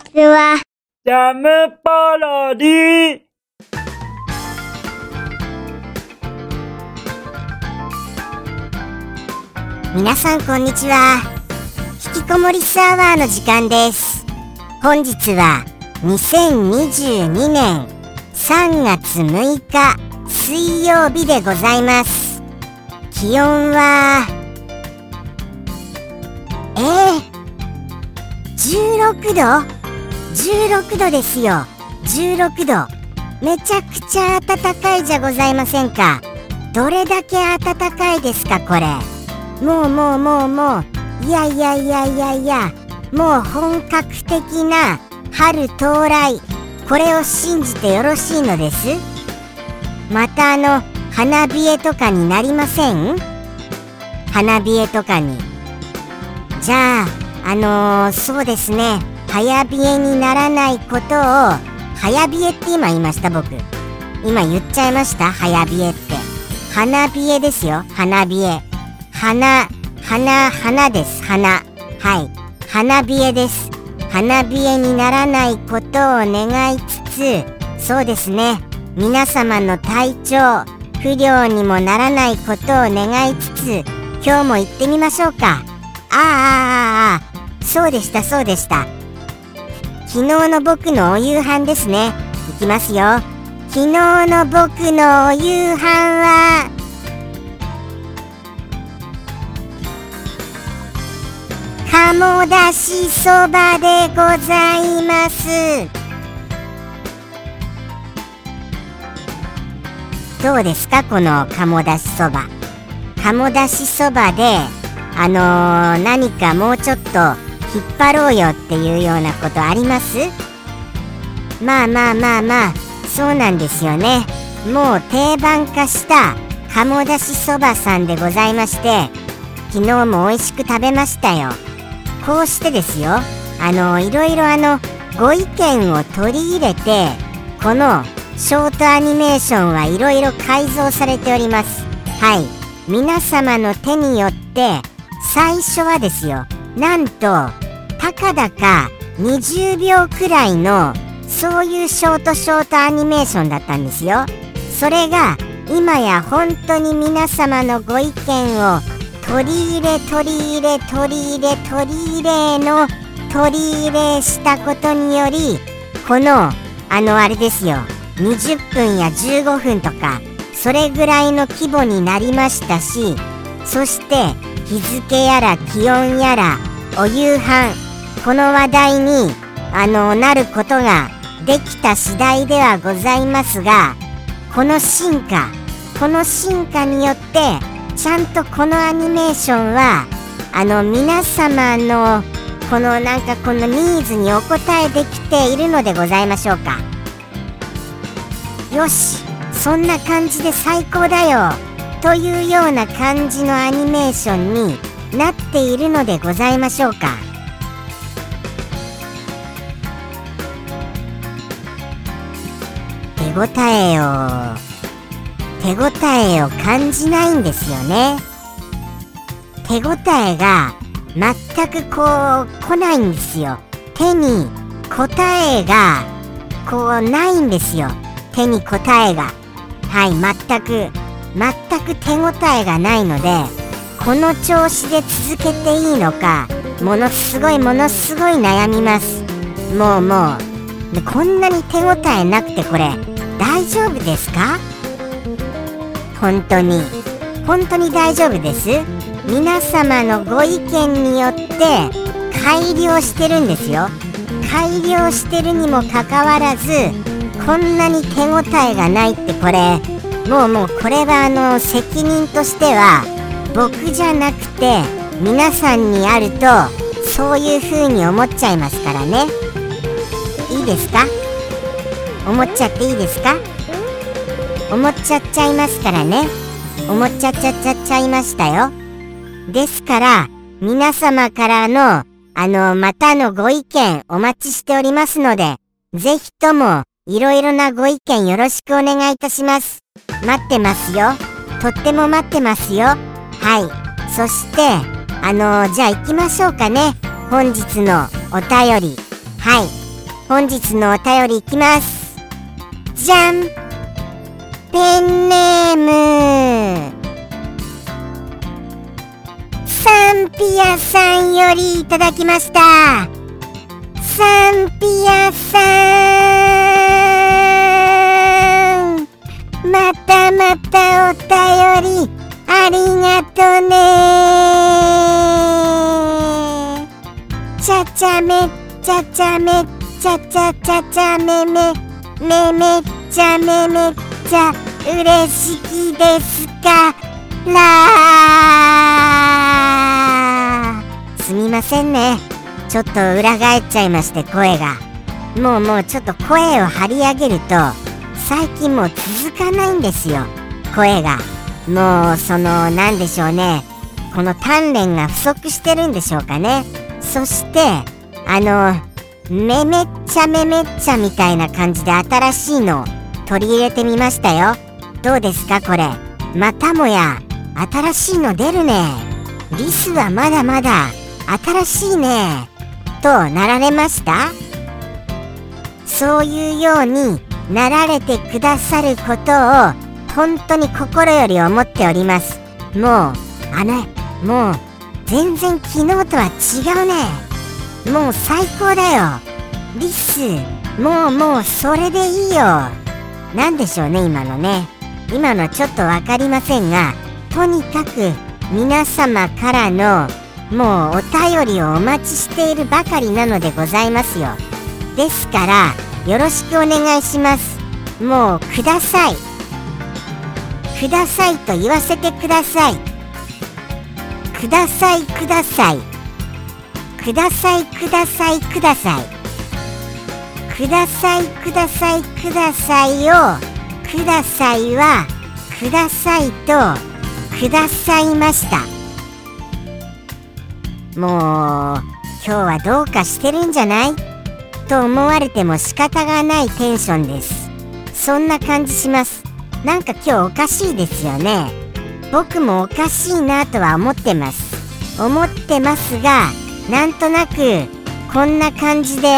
ちは。ジャムパロディ皆さんこんにちは。引きこもりスアワーの時間です。本日は2022年3月6日水曜日でございます。気温はえー、16度？16度ですよ。16度めちゃくちゃ暖かいじゃございませんか。どれだけ暖かいですかこれ。もうもうもうもう。いやいやいやいやいや。もう本格的な春到来。これを信じてよろしいのです？またあの花冷えとかになりません？花冷えとかに。じゃああのー、そうですね。早冷えにならないことを早冷えって今言いました僕。今言っちゃいました？早冷えって。花冷えですよ。花冷え。花花花です。花。はい。花冷えです。花冷えにならないことを願いつつそうですね。皆様の体調不良にもならないことを願いつつ今日も行ってみましょうか。ああああああ。そうでしたそうでした。昨日の僕のお夕飯ですね。いきますよ。昨日の僕のお夕飯は。鴨だしそばでございます。どうですかこの鴨だしそば。鴨だしそばであのー、何かもうちょっと引っ張ろうよっていうようなことあります？まあまあまあまあそうなんですよね。もう定番化した鴨だしそばさんでございまして昨日も美味しく食べましたよ。こうしてですよ。あのいろいろあのご意見を取り入れてこのショートアニメーションはいろいろ改造されております。はい。皆様の手によって最初はですよ。なんとたかだか20秒くらいのそういうショートショートアニメーションだったんですよ。それが今や本当に皆様のご意見を取り入れ取り入れ取り入れ取り入れの取り入れしたことによりこのあのあれですよ。20分や15分とかそれぐらいの規模になりましたしそして日付やら気温やらお夕飯この話題にあのなることができた次第ではございますがこの進化この進化によってちゃんとこのアニメーションはあの皆様のこのなんかこのニーズにお応えできているのでございましょうか。よしそんな感じで最高だよ。というような感じのアニメーションになっているのでございましょうか。手応えを手応えを感じないんですよね。手応えが全くこう来ないんですよ。手に答えがこうないんですよ。手に答えが。はい全く全く手応えがないのでこの調子で続けていいのかものすごいものすごい悩みます。もうもう。でこんなに手応えなくてこれ大丈夫ですか？本当に。本当に大丈夫です？皆様のご意見によって改良してるんですよ。改良してるにもかかわらずこんなに手応えがないってこれもうもうこれはあの責任としては僕じゃなくて皆さんにあるとそういう風に思っちゃいますからね。いいですか？思っちゃっていいですか？思っちゃっちゃいますからね。思っちゃっちゃっちゃっちゃいましたよ。ですから皆様からのあのまたのご意見お待ちしておりますのでぜひともいろいろなご意見よろしくお願いいたします。待ってますよ。とっても待ってますよ。はい。そしてあのじゃあ行きましょうかね。本日のお便り。はい。本日のお便りいきます。じゃんペンネーム。サンピアさんよりいただきました。サンピアさん。またまたお便りありがとね。ちゃちゃめちゃちゃめちゃちゃちゃちゃめめめめっちゃめめっちゃ嬉しきですから。すみませんね。ちょっと裏返っちゃいまして声が。もうもうちょっと声を張り上げると最近もう続かないんですよ。声が。もうその何でしょうね。この鍛錬が不足してるんでしょうかね。そしてあのめめっちゃめめっちゃみたいな感じで新しいのを取り入れてみましたよ。どうですかこれ。またもや新しいの出るね。リスはまだまだ新しいね。となられました？そういうようになられてくださることを本当に心より思っております。もうあのもう全然昨日とは違うね。もう最高だよ。リス。もうもうそれでいいよ。何でしょうね今のね。今のちょっと分かりませんがとにかく皆様からのもうお便りをお待ちしているばかりなのでございますよ。ですからよろしくお願いします。もうください。くださいと言わせてください。くださいください。くださいくださいください。くださいくださいくださいをくださいはくださいとくださいました。もう今日はどうかしてるんじゃない？と思われても仕方がないテンションです。そんな感じします。なんか今日おかしいですよね。僕もおかしいなとは思ってます。思ってますがなんとなくこんな感じで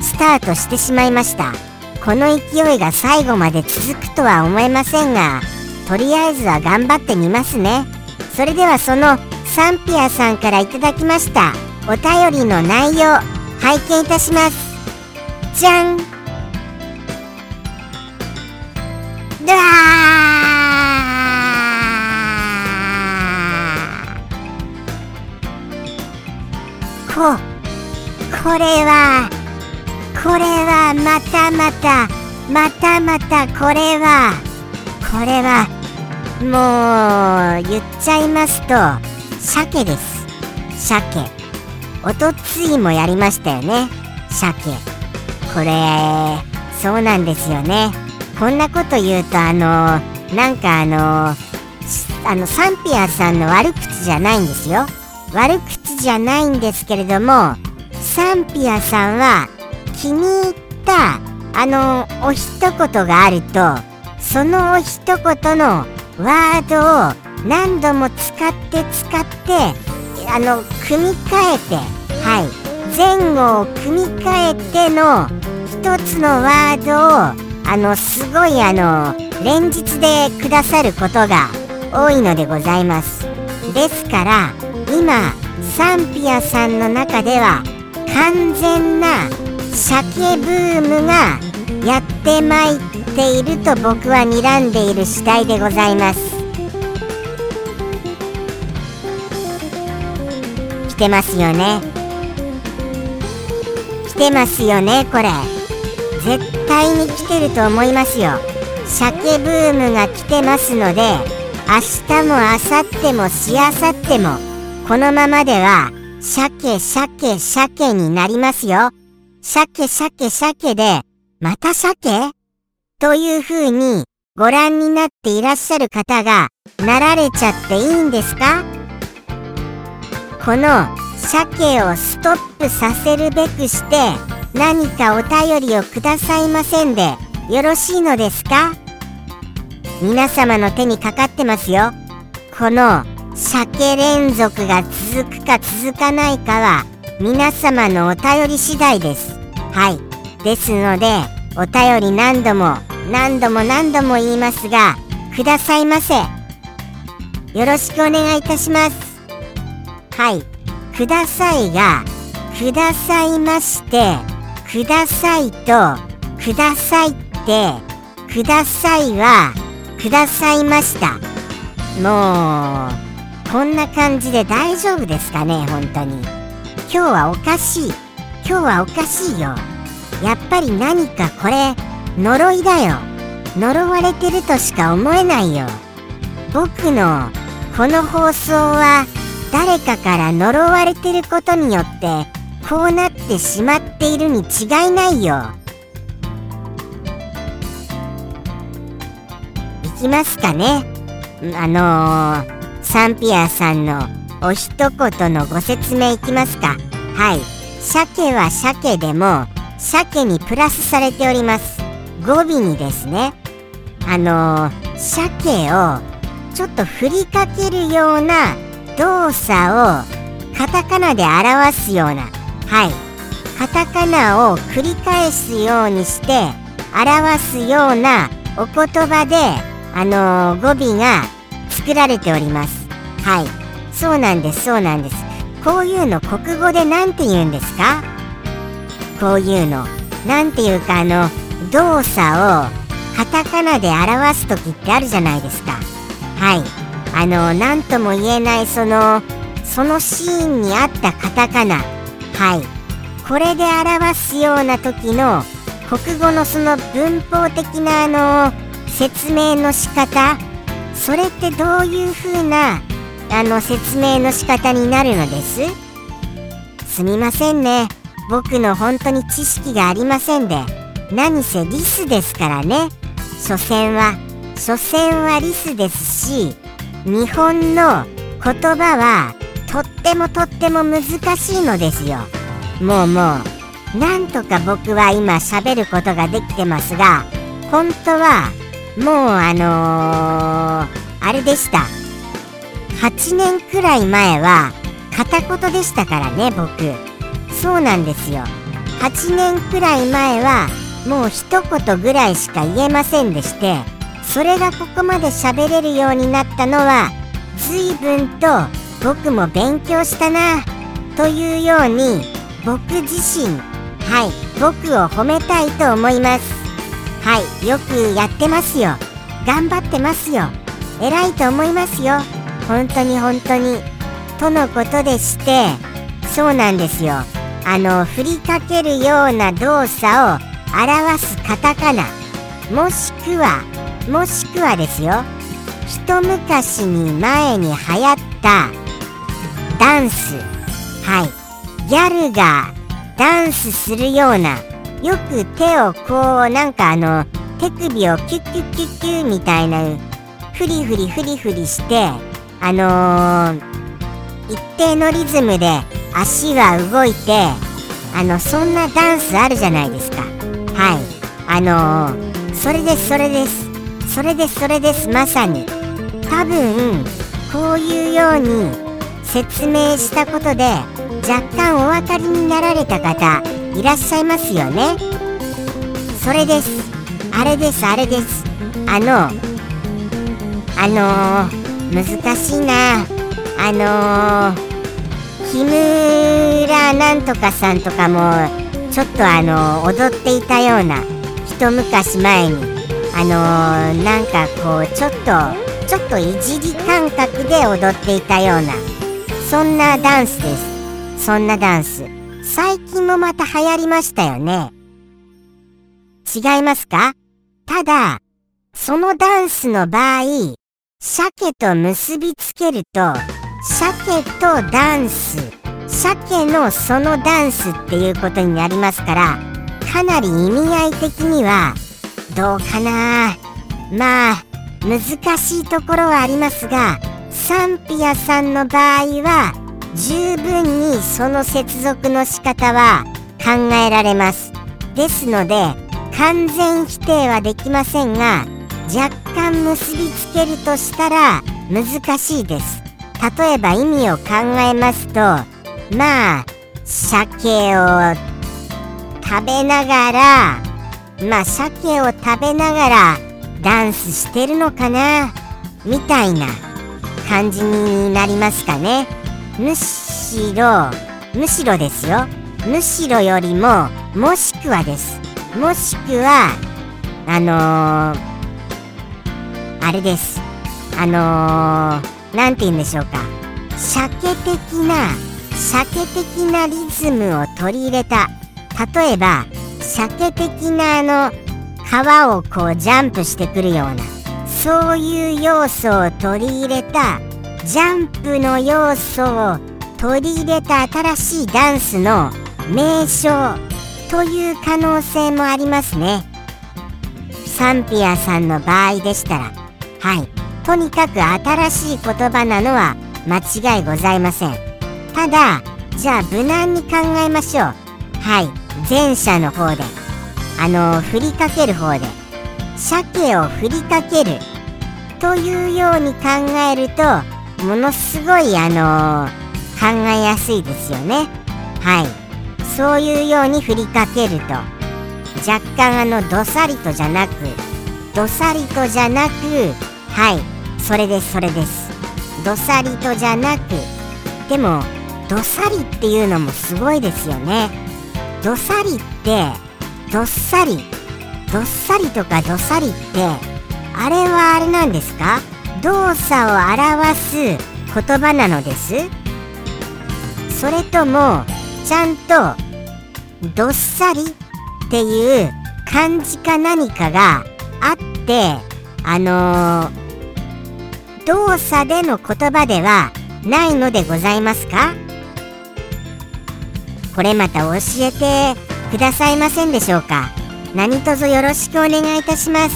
スタートしてしまいました。この勢いが最後まで続くとは思えませんがとりあえずは頑張ってみますね。それではそのサンピアさんから頂きましたお便りの内容拝見いたします。じゃん。だここれはこれはまたまたまたまたこれはこれはもう言っちゃいますと鮭です。鮭。おとついもやりましたよね。鮭。これ。そうなんですよね。こんなこと言うとあのなんかあのあのサンピアさんの悪口じゃないんですよ。悪口じゃないんですけれどもサンピアさんは気に入ったあのお一言があるとそのお一言のワードを何度も使って使ってあの組み替えてはい。前後を組み替えてのつのワードをあのすごいあの連日でくださることが多いのでございます。ですから今サンピアさんの中では完全な鮭ブームがやってまいっていると僕は睨んでいる次第でございます。来てますよね。来てますよねこれ。対に来てると思いますよ。鮭ブームが来てますので明日も明後日もしあさってもこのままでは鮭鮭鮭になりますよ。鮭鮭鮭でまた鮭？という風にご覧になっていらっしゃる方がなられちゃっていいんですか？この鮭をストップさせるべくして何かお便りをくださいませんでよろしいのですか？皆様の手にかかってますよ。この鮭連続が続くか続かないかは皆様のお便り次第です。はい。ですのでお便り何度も何度も何度も言いますがくださいませ。よろしくお願いいたします。はい。くださいがくださいましてくださいとくださいってくださいはくださいました。もうこんな感じで大丈夫ですかね本当に。今日はおかしい。今日はおかしいよ。やっぱり何かこれ呪いだよ。呪われてるとしか思えないよ。僕のこの放送は誰かから呪われてることによってこうなってしまっているに違いないよ。いきますかね。あのー、サンピアさんのお一言のご説明いきますか。はい。鮭は鮭でも鮭にプラスされております。語尾にですね。あのー、鮭をちょっと振りかけるような動作をカタカナで表すようなはい。カタカナを繰り返すようにして表すようなお言葉であのー、語尾が作られております。はい。そうなんですそうなんです。こういうの国語で何て言うんですか？こういうの。何ていうかあの動作をカタカナで表す時ってあるじゃないですか。はい。あの何とも言えないそのそのシーンに合ったカタカナ。はい。これで表すような時の国語のその文法的なあの説明の仕方。それってどういう風なあの説明の仕方になるのです？すみませんね。僕の本当に知識がありませんで。何せリスですからね。所詮は所詮はリスですし日本の言葉はとってもとっても難しいのですよ。もうもう。なんとか僕は今喋ることができてますが本当はもうあのー、あれでした。8年くらい前は片言でしたからね僕。そうなんですよ。8年くらい前はもう一言ぐらいしか言えませんでしてそれがここまで喋れるようになったのは随分と僕も勉強したなというように僕自身はい僕を褒めたいと思います。はいよくやってますよ。頑張ってますよ。偉いと思いますよ。本当に本当に。とのことでしてそうなんですよ。あの振りかけるような動作を表すカタカナもしくはもしくはですよ。一昔に前に流行ったダンス。はい。ギャルがダンスするようなよく手をこうなんかあの手首をキュッキュッキュッキュみたいなフリフリフリフリしてあのー、一定のリズムで足が動いてあのそんなダンスあるじゃないですか。はい。あのー、それですそれです。それですそれですまさに。多分こういうように説明したことで若干お分かりになられた方いらっしゃいますよね。それです。あれですあれです。あのあのー、難しいな。あのー、木村なんとかさんとかもちょっとあのー、踊っていたような一昔前に。あのー、なんかこうちょっとちょっといじり感覚で踊っていたようなそんなダンスです。そんなダンス。最近もまた流行りましたよね。違いますか？ただそのダンスの場合鮭と結びつけると鮭とダンス鮭のそのダンスっていうことになりますからかなり意味合い的にはどうかな。まあ難しいところはありますがサンピアさんの場合は十分にその接続の仕方は考えられます。ですので完全否定はできませんが若干結びつけるとしたら難しいです。例えば意味を考えますとまあ鮭を食べながらまあ鮭を食べながらダンスしてるのかなみたいな感じになりますかね。むしろむしろですよ。むしろよりももしくはです。もしくはあのー、あれです。あのー、て言うんでしょうか。鮭的な鮭的なリズムを取り入れた。例えば鮭的なあの川をこうジャンプしてくるようなそういう要素を取り入れたジャンプの要素を取り入れた新しいダンスの名称という可能性もありますね。サンピアさんの場合でしたらはい。とにかく新しい言葉なのは間違いございません。ただじゃあ無難に考えましょう。はい。前者の方であの振りかける方で鮭を振りかけるというように考えるとものすごいあの考えやすいですよね。はい。そういうように振りかけると若干あのどさりとじゃなくどさりとじゃなくはい。それですそれです。どさりとじゃなくでもどさりっていうのもすごいですよね。どさりってどっさりどっさりとかどさりってあれはあれなんですか？動作を表す言葉なのです？それともちゃんとどっさりっていう漢字か何かがあってあのー、動作での言葉ではないのでございますか？これまた教えてくださいませんでしょうか？何卒よろしくお願いいたします。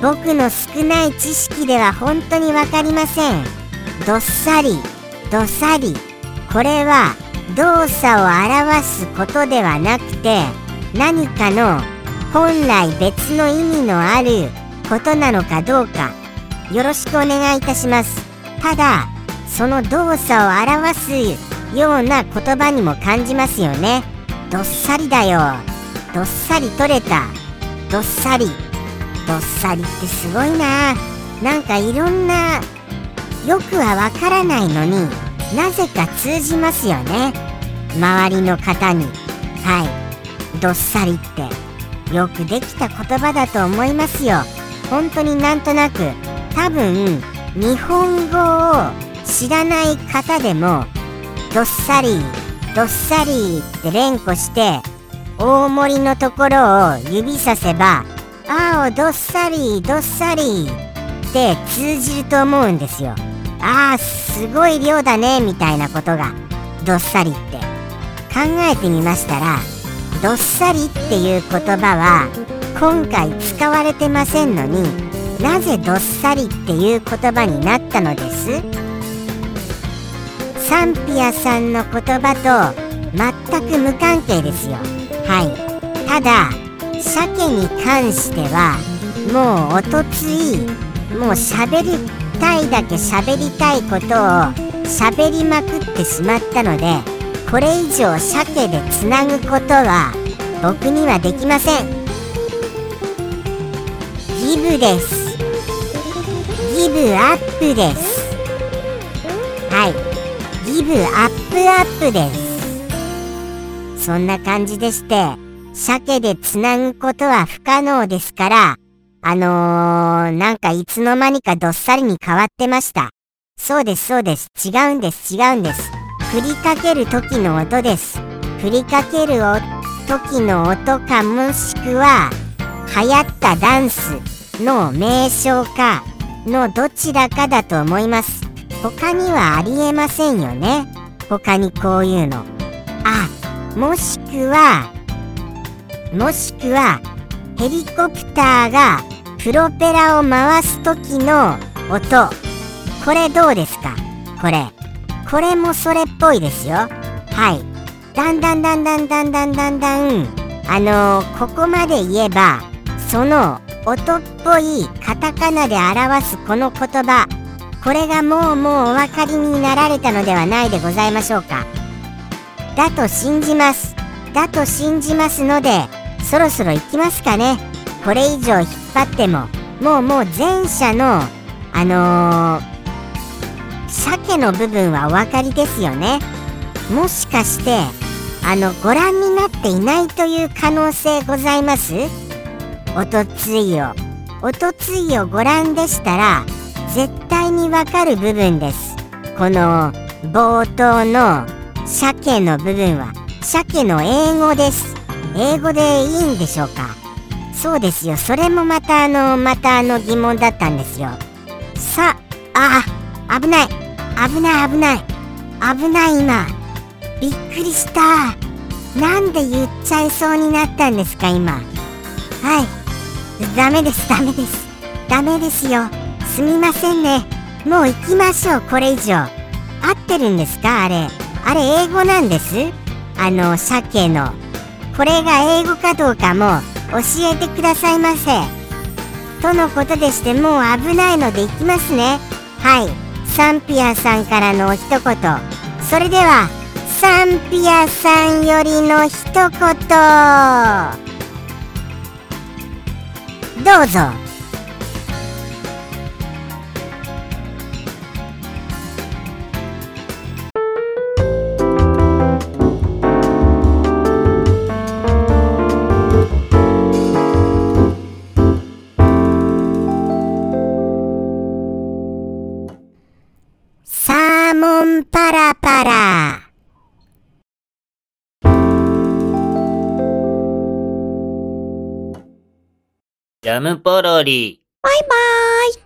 僕の少ない知識では本当に分かりません。どっさりどさり。これは動作を表すことではなくて何かの本来別の意味のあることなのかどうかよろしくお願いいたします。ただその動作を表すような言葉にも感じますよね。どっさりだよ。どっさり取れた。どっさり。どっさりってすごいな。なんかいろんなよくはわからないのになぜか通じますよね。周りの方に。はい。どっさりって。よくできた言葉だと思いますよ。本当になんとなく。多分日本語を知らない方でもどっさりどっさりって連呼して大盛りのところを指させば「ああどっさりどっさり」って通じると思うんですよ。ああすごい量だねみたいなことがどっさりって考えてみましたらどっさりっていう言葉は今回使われてませんのになぜどっさりっていう言葉になったのです？サンピアさんの言葉と全く無関係ですよ。はい。ただ鮭に関してはもうおとついもう喋りたいだけ喋りたいことを喋りまくってしまったのでこれ以上鮭でつなぐことは僕にはできません。ギブです。ギブアップです。はい。ギブアップアップです。そんな感じでして鮭でつなぐことは不可能ですからあのー、なんかいつの間にかどっさりに変わってました。そうですそうです。違うんです違うんです。振りかける時の音です。振りかける時の音かもしくは流行ったダンスの名称かのどちらかだと思います。他にはありえませんよね。他にこういうの。あもしくはもしくはヘリコプターがプロペラを回す時の音。これどうですか？これ。これもそれっぽいですよ。はい。だんだんだんだんだんだんだんだん。あのー、ここまで言えばその音っぽいカタカナで表すこの言葉。これがもうもうお分かりになられたのではないでございましょうか。だと信じます。だと信じますのでそろそろ行きますかね。これ以上引っ張ってももうもう前者のあのー、鮭の部分はお分かりですよね。もしかしてあのご覧になっていないという可能性ございます？おとついを。おとついをご覧でしたら絶対にわかる部分です。この冒頭の鮭の部分は鮭の英語です。英語でいいんでしょうか？そうですよ。それもまたあのまたあの疑問だったんですよ。さああ危ない。危ない危ない。危ない今。びっくりした。なんで言っちゃいそうになったんですか今。はい。ダメですダメです。ダメですよ。すみませんね。もう行きましょうこれ以上。合ってるんですか？あれ。あれ英語なんです？あの鮭の。これが英語かどうかも教えてくださいませ。とのことでしてもう危ないので行きますね。はい。サンピアさんからのお一言。それではサンピアさんよりの一言。どうぞ。ムポロリ。バイバーイ。